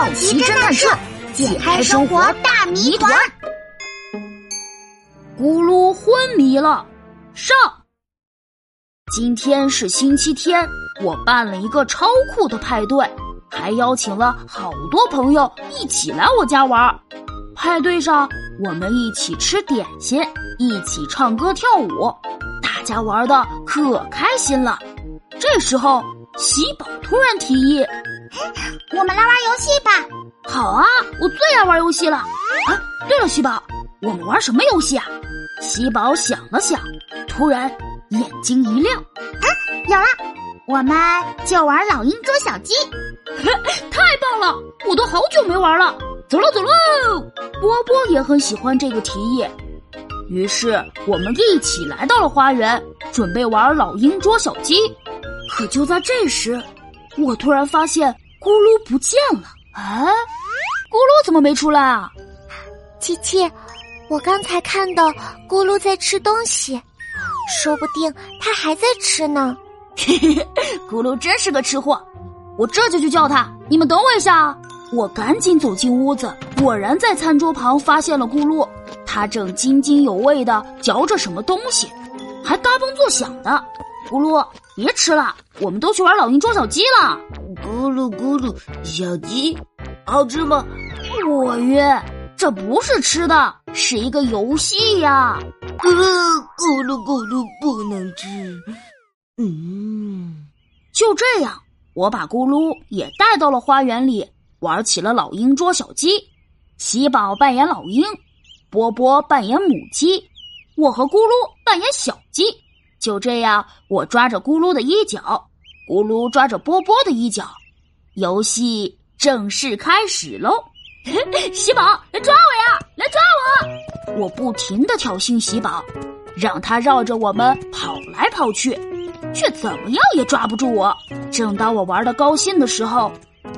好奇侦探社解开生活大谜团。咕噜昏迷了。上，今天是星期天，我办了一个超酷的派对，还邀请了好多朋友一起来我家玩。派对上，我们一起吃点心，一起唱歌跳舞，大家玩的可开心了。这时候，喜宝突然提议。我们来玩游戏吧！好啊，我最爱玩游戏了。啊，对了，喜宝，我们玩什么游戏啊？喜宝想了想，突然眼睛一亮，啊，有了！我们就玩老鹰捉小鸡。太棒了！我都好久没玩了。走喽，走喽！波波也很喜欢这个提议，于是我们一起来到了花园，准备玩老鹰捉小鸡。可就在这时，我突然发现咕噜不见了！哎，咕噜怎么没出来啊？琪琪，我刚才看到咕噜在吃东西，说不定他还在吃呢。嘿嘿嘿，咕噜真是个吃货，我这就去叫他。你们等我一下啊！我赶紧走进屋子，果然在餐桌旁发现了咕噜，他正津津有味的嚼着什么东西，还嘎嘣作响的。咕噜，别吃了，我们都去玩老鹰捉小鸡了。咕噜咕噜，小鸡好吃吗？我晕，这不是吃的，是一个游戏呀。咕噜咕噜咕噜，不能吃。嗯，就这样，我把咕噜也带到了花园里，玩起了老鹰捉小鸡。喜宝扮演老鹰，波波扮演母鸡，我和咕噜扮演小鸡。就这样，我抓着咕噜的衣角，咕噜抓着波波的衣角，游戏正式开始喽！喜宝，来抓我呀！来抓我！我不停的挑衅喜宝，让他绕着我们跑来跑去，却怎么样也抓不住我。正当我玩的高兴的时候，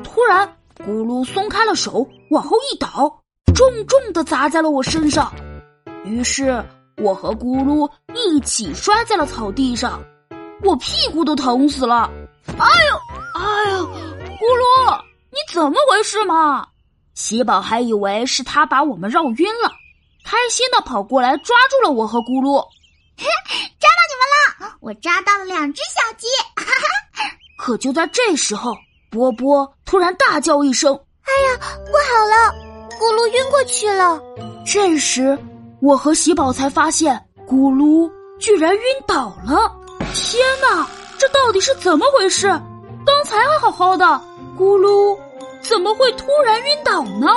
突然咕噜松开了手，往后一倒，重重的砸在了我身上，于是。我和咕噜一起摔在了草地上，我屁股都疼死了。哎呦，哎呦，咕噜，你怎么回事嘛？喜宝还以为是他把我们绕晕了，开心的跑过来抓住了我和咕噜。抓到你们了！我抓到了两只小鸡。哈哈。可就在这时候，波波突然大叫一声：“哎呀，不好了！咕噜晕过去了。”这时。我和喜宝才发现，咕噜居然晕倒了！天哪，这到底是怎么回事？刚才还好好的，咕噜怎么会突然晕倒呢？